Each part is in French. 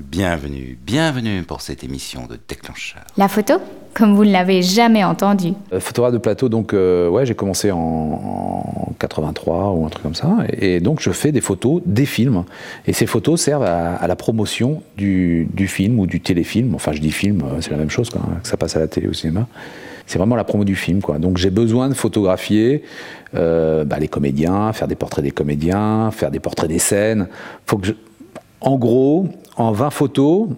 Bienvenue, bienvenue pour cette émission de Déclencheur. La photo Comme vous ne l'avez jamais entendu. Euh, photographe de plateau, donc euh, ouais, j'ai commencé en, en 83 ou un truc comme ça. Et, et donc je fais des photos, des films. Et ces photos servent à, à la promotion du, du film ou du téléfilm. Enfin, je dis film, euh, c'est la même chose, quoi, hein, que ça passe à la télé ou au cinéma. C'est vraiment la promo du film. Quoi. Donc j'ai besoin de photographier euh, bah, les comédiens, faire des portraits des comédiens, faire des portraits des scènes. Faut que je... En gros, en 20 photos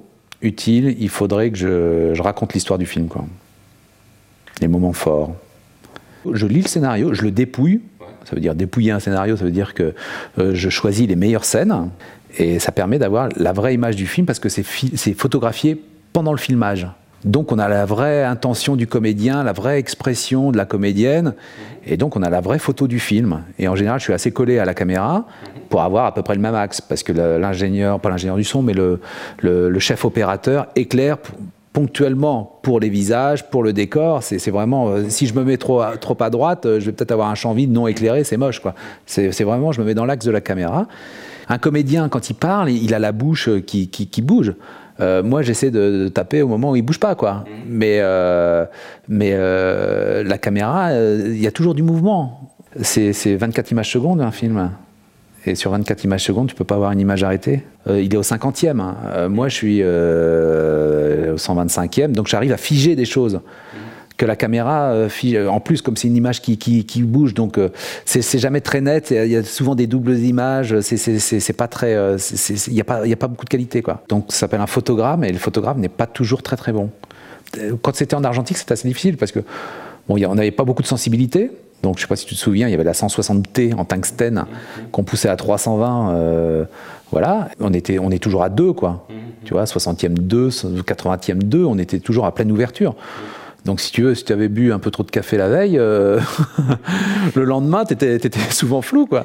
utiles, il faudrait que je, je raconte l'histoire du film. Quoi. Les moments forts. Je lis le scénario, je le dépouille. Ça veut dire dépouiller un scénario, ça veut dire que euh, je choisis les meilleures scènes. Et ça permet d'avoir la vraie image du film parce que c'est photographié pendant le filmage. Donc on a la vraie intention du comédien, la vraie expression de la comédienne, et donc on a la vraie photo du film. Et en général, je suis assez collé à la caméra pour avoir à peu près le même axe, parce que l'ingénieur, pas l'ingénieur du son, mais le, chef opérateur éclaire ponctuellement pour les visages, pour le décor. C'est vraiment, euh, si je me mets trop à, trop à droite, euh, je vais peut-être avoir un champ vide non éclairé, c'est moche quoi. C'est vraiment, je me mets dans l'axe de la caméra. Un comédien, quand il parle, il a la bouche qui, qui- qui bouge. Euh, moi, j'essaie de, de taper au moment où il bouge pas, quoi. Mais, euh, mais euh, la caméra, il y a toujours du mouvement. C'est c'est 24 images secondes un film. Et sur 24 images secondes, tu peux pas avoir une image arrêtée. Il est au 50e. hein. Moi, je suis au 125e, donc j'arrive à figer des choses que la caméra euh, fige. En plus, comme c'est une image qui, qui, qui bouge, donc euh, c'est jamais très net. Il y a souvent des doubles images. C'est- pas très. euh, Il n'y a, pas- y a pas beaucoup de qualité, quoi. Donc ça s'appelle un photogramme, et le photogramme n'est pas toujours très très bon. Euh, Quand c'était en argentique, c'était assez difficile parce que bon, il y a- on n'avait pas beaucoup de sensibilité. Donc, je sais pas si tu te souviens, il y avait la 160T en tungstène qu'on poussait à 320. euh, voilà, on était, on est toujours à 2, quoi. Tu vois, 60e 2, 80e 2, on était toujours à pleine ouverture. Donc, si tu veux, si tu avais bu un peu trop de café la veille, euh, le lendemain, tu étais, souvent flou, quoi.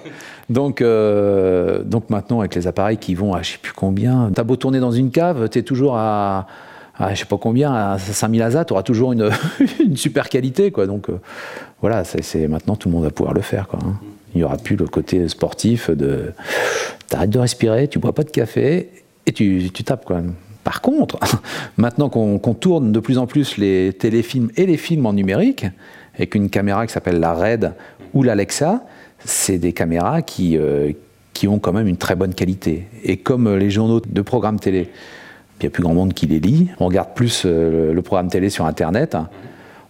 Donc, euh, donc maintenant, avec les appareils qui vont à je sais plus combien, t'as beau tourner dans une cave, tu es toujours à, à je sais pas combien, à 5000 ASA, tu auras toujours une, super qualité, quoi. Donc, euh, voilà, c'est- maintenant tout le monde va pouvoir le faire, quoi. hein. Il n'y aura plus le côté sportif de t'arrêtes de respirer, tu bois pas de café et tu, tu tapes, quoi. Par contre, maintenant qu'on, tourne de plus en plus les téléfilms et les films en numérique, avec une caméra qui s'appelle la RED ou l'Alexa, c'est des caméras qui, euh, ont quand même une très bonne qualité. Et comme euh, les journaux de programmes télé, il n'y a plus grand monde qui les lit, on regarde plus euh, le, programme télé sur Internet,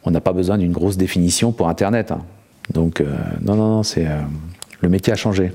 on n'a pas besoin d'une grosse définition pour Internet. hein. Donc, non, non, non, c'est, le métier a changé.